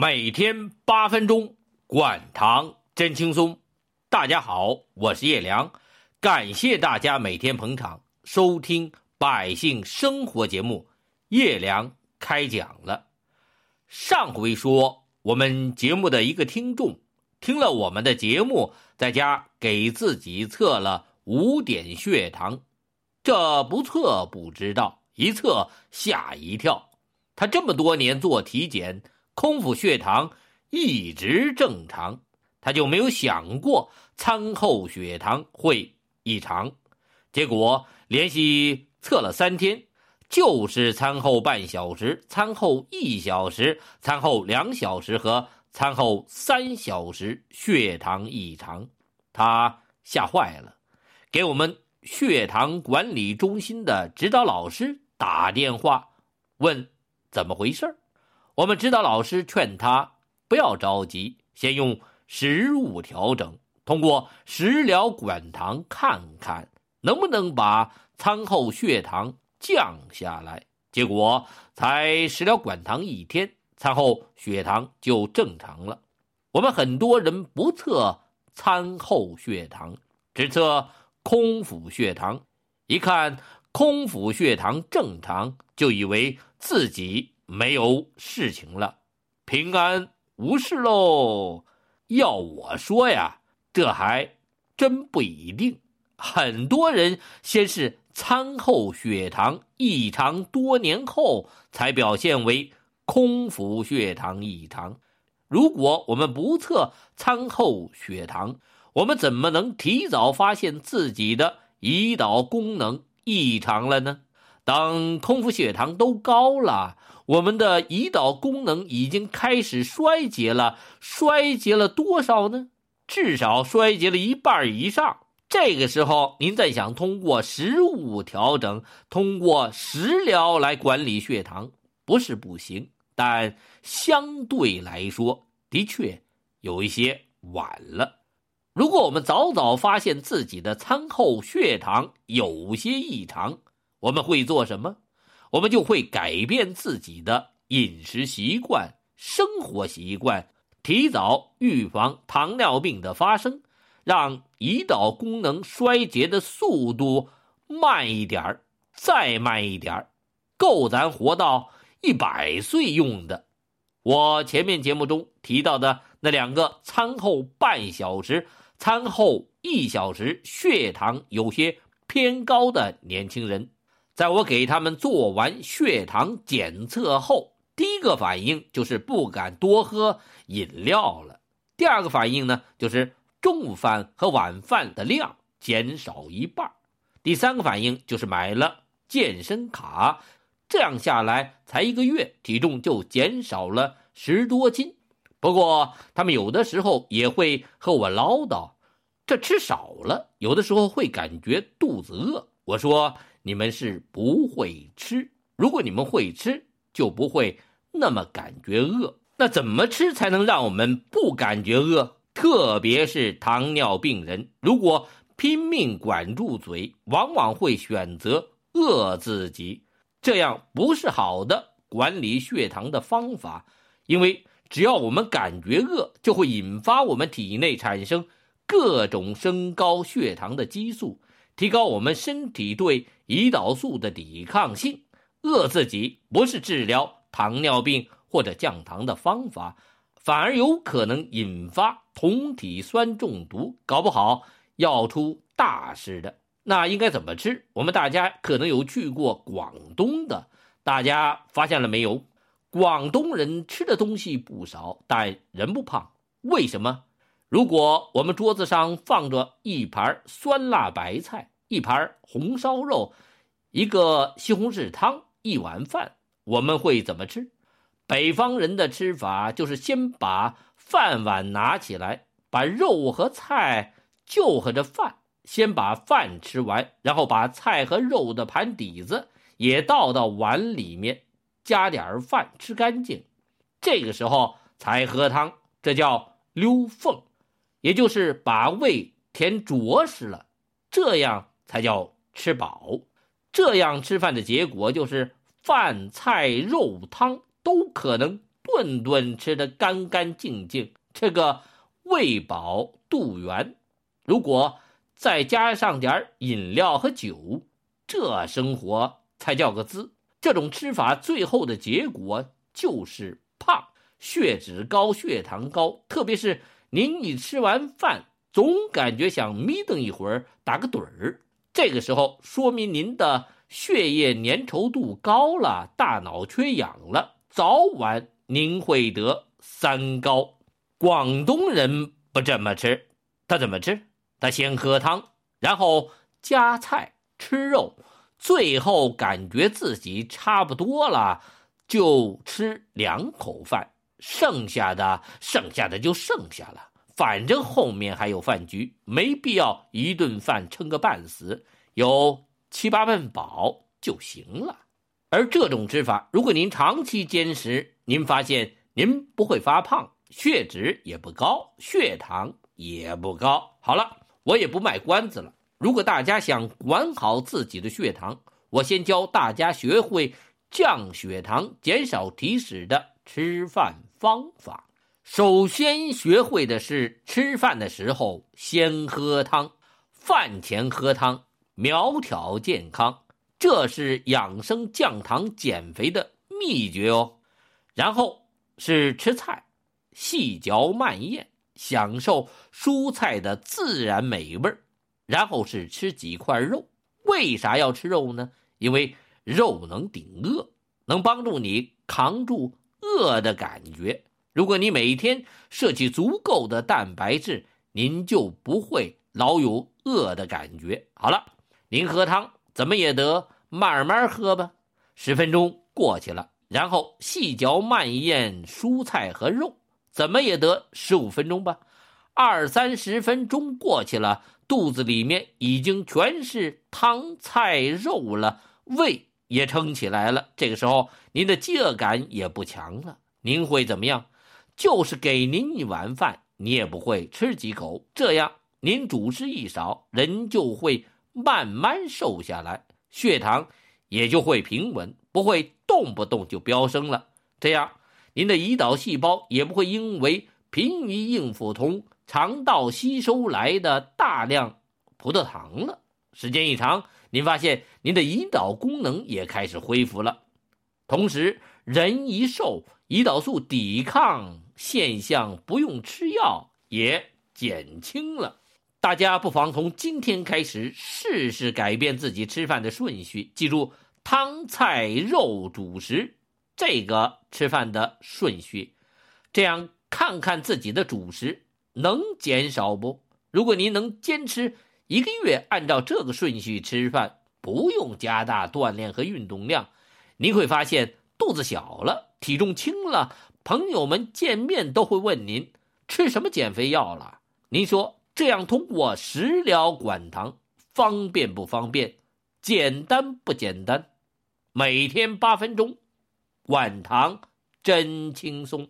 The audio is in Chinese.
每天八分钟，管糖真轻松。大家好，我是叶良，感谢大家每天捧场收听百姓生活节目。叶良开讲了。上回说，我们节目的一个听众听了我们的节目，在家给自己测了五点血糖，这不测不知道，一测吓一跳。他这么多年做体检。空腹血糖一直正常，他就没有想过餐后血糖会异常。结果连续测了三天，就是餐后半小时、餐后一小时、餐后两小时和餐后三小时血糖异常，他吓坏了，给我们血糖管理中心的指导老师打电话，问怎么回事儿。我们指导老师劝他不要着急，先用食物调整，通过食疗管糖看看能不能把餐后血糖降下来。结果才食疗管糖一天，餐后血糖就正常了。我们很多人不测餐后血糖，只测空腹血糖，一看空腹血糖正常，就以为自己。没有事情了，平安无事喽。要我说呀，这还真不一定。很多人先是餐后血糖异常，多年后才表现为空腹血糖异常。如果我们不测餐后血糖，我们怎么能提早发现自己的胰岛功能异常了呢？当空腹血糖都高了。我们的胰岛功能已经开始衰竭了，衰竭了多少呢？至少衰竭了一半以上。这个时候，您再想通过食物调整、通过食疗来管理血糖，不是不行，但相对来说，的确有一些晚了。如果我们早早发现自己的餐后血糖有些异常，我们会做什么？我们就会改变自己的饮食习惯、生活习惯，提早预防糖尿病的发生，让胰岛功能衰竭的速度慢一点儿，再慢一点儿，够咱活到一百岁用的。我前面节目中提到的那两个餐后半小时、餐后一小时血糖有些偏高的年轻人。在我给他们做完血糖检测后，第一个反应就是不敢多喝饮料了。第二个反应呢，就是中午饭和晚饭的量减少一半。第三个反应就是买了健身卡，这样下来才一个月，体重就减少了十多斤。不过他们有的时候也会和我唠叨，这吃少了，有的时候会感觉肚子饿。我说。你们是不会吃，如果你们会吃，就不会那么感觉饿。那怎么吃才能让我们不感觉饿？特别是糖尿病人，如果拼命管住嘴，往往会选择饿自己，这样不是好的管理血糖的方法。因为只要我们感觉饿，就会引发我们体内产生各种升高血糖的激素。提高我们身体对胰岛素的抵抗性，饿自己不是治疗糖尿病或者降糖的方法，反而有可能引发酮体酸中毒，搞不好要出大事的。那应该怎么吃？我们大家可能有去过广东的，大家发现了没有？广东人吃的东西不少，但人不胖，为什么？如果我们桌子上放着一盘酸辣白菜、一盘红烧肉、一个西红柿汤、一碗饭，我们会怎么吃？北方人的吃法就是先把饭碗拿起来，把肉和菜就和着饭，先把饭吃完，然后把菜和肉的盘底子也倒到碗里面，加点饭吃干净，这个时候才喝汤，这叫溜缝。也就是把胃填着实了，这样才叫吃饱。这样吃饭的结果就是饭菜肉汤都可能顿顿吃得干干净净，这个喂饱肚圆。如果再加上点饮料和酒，这生活才叫个滋。这种吃法最后的结果就是胖，血脂高，血糖高。特别是您一吃完饭，总感觉想眯瞪一会儿，打个盹儿。这个时候说明您的血液粘稠度高了，大脑缺氧了，早晚您会得三高。广东人不这么吃，他怎么吃？他先喝汤，然后夹菜吃肉，最后感觉自己差不多了，就吃两口饭，剩下的剩下的就剩下了。反正后面还有饭局，没必要一顿饭撑个半死，有七八分饱就行了。而这种吃法，如果您长期坚持，您发现您不会发胖，血脂也不高，血糖也不高。好了。我也不卖关子了。如果大家想管好自己的血糖，我先教大家学会降血糖、减少体脂的吃饭方法。首先学会的是吃饭的时候先喝汤，饭前喝汤，苗条健康，这是养生、降糖、减肥的秘诀哦。然后是吃菜，细嚼慢咽。享受蔬菜的自然美味然后是吃几块肉。为啥要吃肉呢？因为肉能顶饿，能帮助你扛住饿的感觉。如果你每天摄取足够的蛋白质，您就不会老有饿的感觉。好了，您喝汤怎么也得慢慢喝吧。十分钟过去了，然后细嚼慢咽蔬菜和肉。怎么也得十五分钟吧，二三十分钟过去了，肚子里面已经全是汤菜肉了，胃也撑起来了。这个时候，您的饥饿感也不强了。您会怎么样？就是给您一碗饭，你也不会吃几口。这样，您主食一少，人就会慢慢瘦下来，血糖也就会平稳，不会动不动就飙升了。这样。您的胰岛细胞也不会因为疲于应付从肠道吸收来的大量葡萄糖了。时间一长，您发现您的胰岛功能也开始恢复了。同时，人一瘦，胰岛素抵抗现象不用吃药也减轻了。大家不妨从今天开始试试改变自己吃饭的顺序，记住汤菜肉主食。这个吃饭的顺序，这样看看自己的主食能减少不？如果您能坚持一个月，按照这个顺序吃饭，不用加大锻炼和运动量，您会发现肚子小了，体重轻了，朋友们见面都会问您吃什么减肥药了。您说这样通过食疗管糖方便不方便？简单不简单？每天八分钟。管糖真轻松。